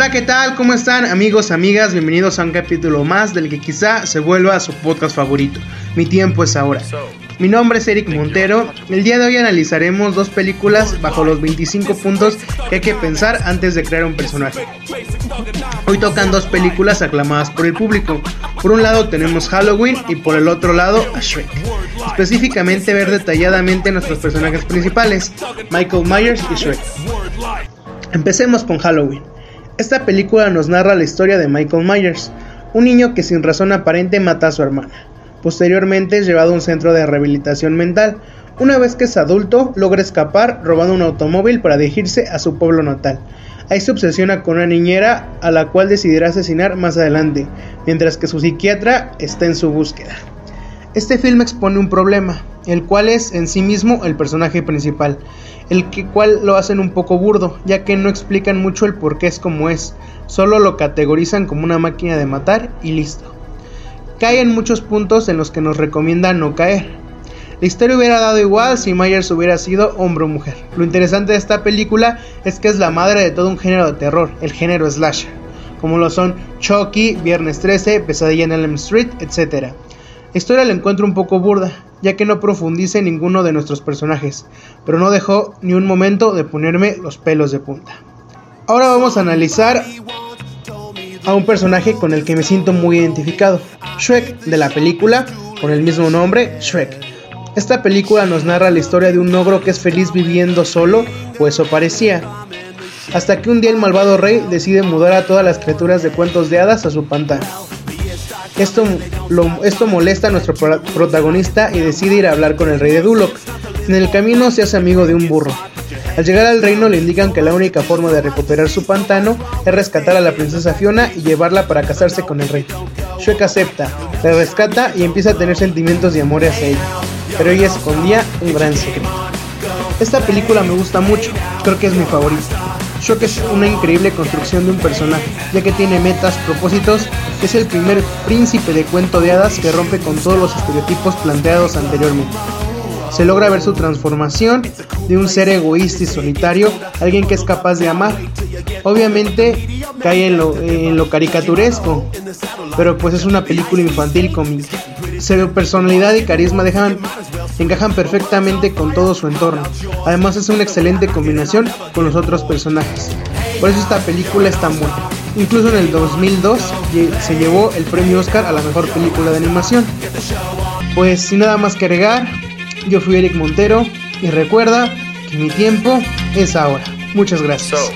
Hola, ¿qué tal? ¿Cómo están amigos, amigas? Bienvenidos a un capítulo más del que quizá se vuelva a su podcast favorito. Mi tiempo es ahora. Mi nombre es Eric Montero. El día de hoy analizaremos dos películas bajo los 25 puntos que hay que pensar antes de crear un personaje. Hoy tocan dos películas aclamadas por el público. Por un lado tenemos Halloween y por el otro lado a Shrek. Específicamente ver detalladamente nuestros personajes principales, Michael Myers y Shrek. Empecemos con Halloween. Esta película nos narra la historia de Michael Myers, un niño que sin razón aparente mata a su hermana. Posteriormente es llevado a un centro de rehabilitación mental. Una vez que es adulto, logra escapar robando un automóvil para dirigirse a su pueblo natal. Ahí se obsesiona con una niñera a la cual decidirá asesinar más adelante, mientras que su psiquiatra está en su búsqueda. Este film expone un problema, el cual es en sí mismo el personaje principal, el que, cual lo hacen un poco burdo, ya que no explican mucho el por qué es como es, solo lo categorizan como una máquina de matar y listo. Cae en muchos puntos en los que nos recomienda no caer. La historia hubiera dado igual si Myers hubiera sido hombre o mujer. Lo interesante de esta película es que es la madre de todo un género de terror, el género slasher, como lo son Chucky, Viernes 13, Pesadilla en Elm Street, etc. La historia la encuentro un poco burda, ya que no profundice ninguno de nuestros personajes, pero no dejó ni un momento de ponerme los pelos de punta. Ahora vamos a analizar a un personaje con el que me siento muy identificado, Shrek de la película con el mismo nombre, Shrek. Esta película nos narra la historia de un ogro que es feliz viviendo solo, o eso parecía, hasta que un día el malvado rey decide mudar a todas las criaturas de cuentos de hadas a su pantano. Esto, esto molesta a nuestro protagonista y decide ir a hablar con el rey de Duloc. En el camino se hace amigo de un burro. Al llegar al reino le indican que la única forma de recuperar su pantano es rescatar a la princesa Fiona y llevarla para casarse con el rey. Shrek acepta, la rescata y empieza a tener sentimientos de amor hacia ella, pero ella escondía un gran secreto. Esta película me gusta mucho, creo que es mi favorita. Shrek es una increíble construcción de un personaje, ya que tiene metas, propósitos, es el primer príncipe de cuento de hadas que rompe con todos los estereotipos planteados anteriormente. Se logra ver su transformación de un ser egoísta y solitario, alguien que es capaz de amar. Obviamente cae en lo, caricaturesco, pero pues es una película infantil con personalidad y carisma dejan, encajan perfectamente con todo su entorno. Además es una excelente combinación con los otros personajes. Por eso esta película es tan buena. Incluso en el 2002 se llevó el premio Oscar a la mejor película de animación. Pues sin nada más que agregar, yo fui Eric Montero y recuerda que mi tiempo es ahora. Muchas gracias.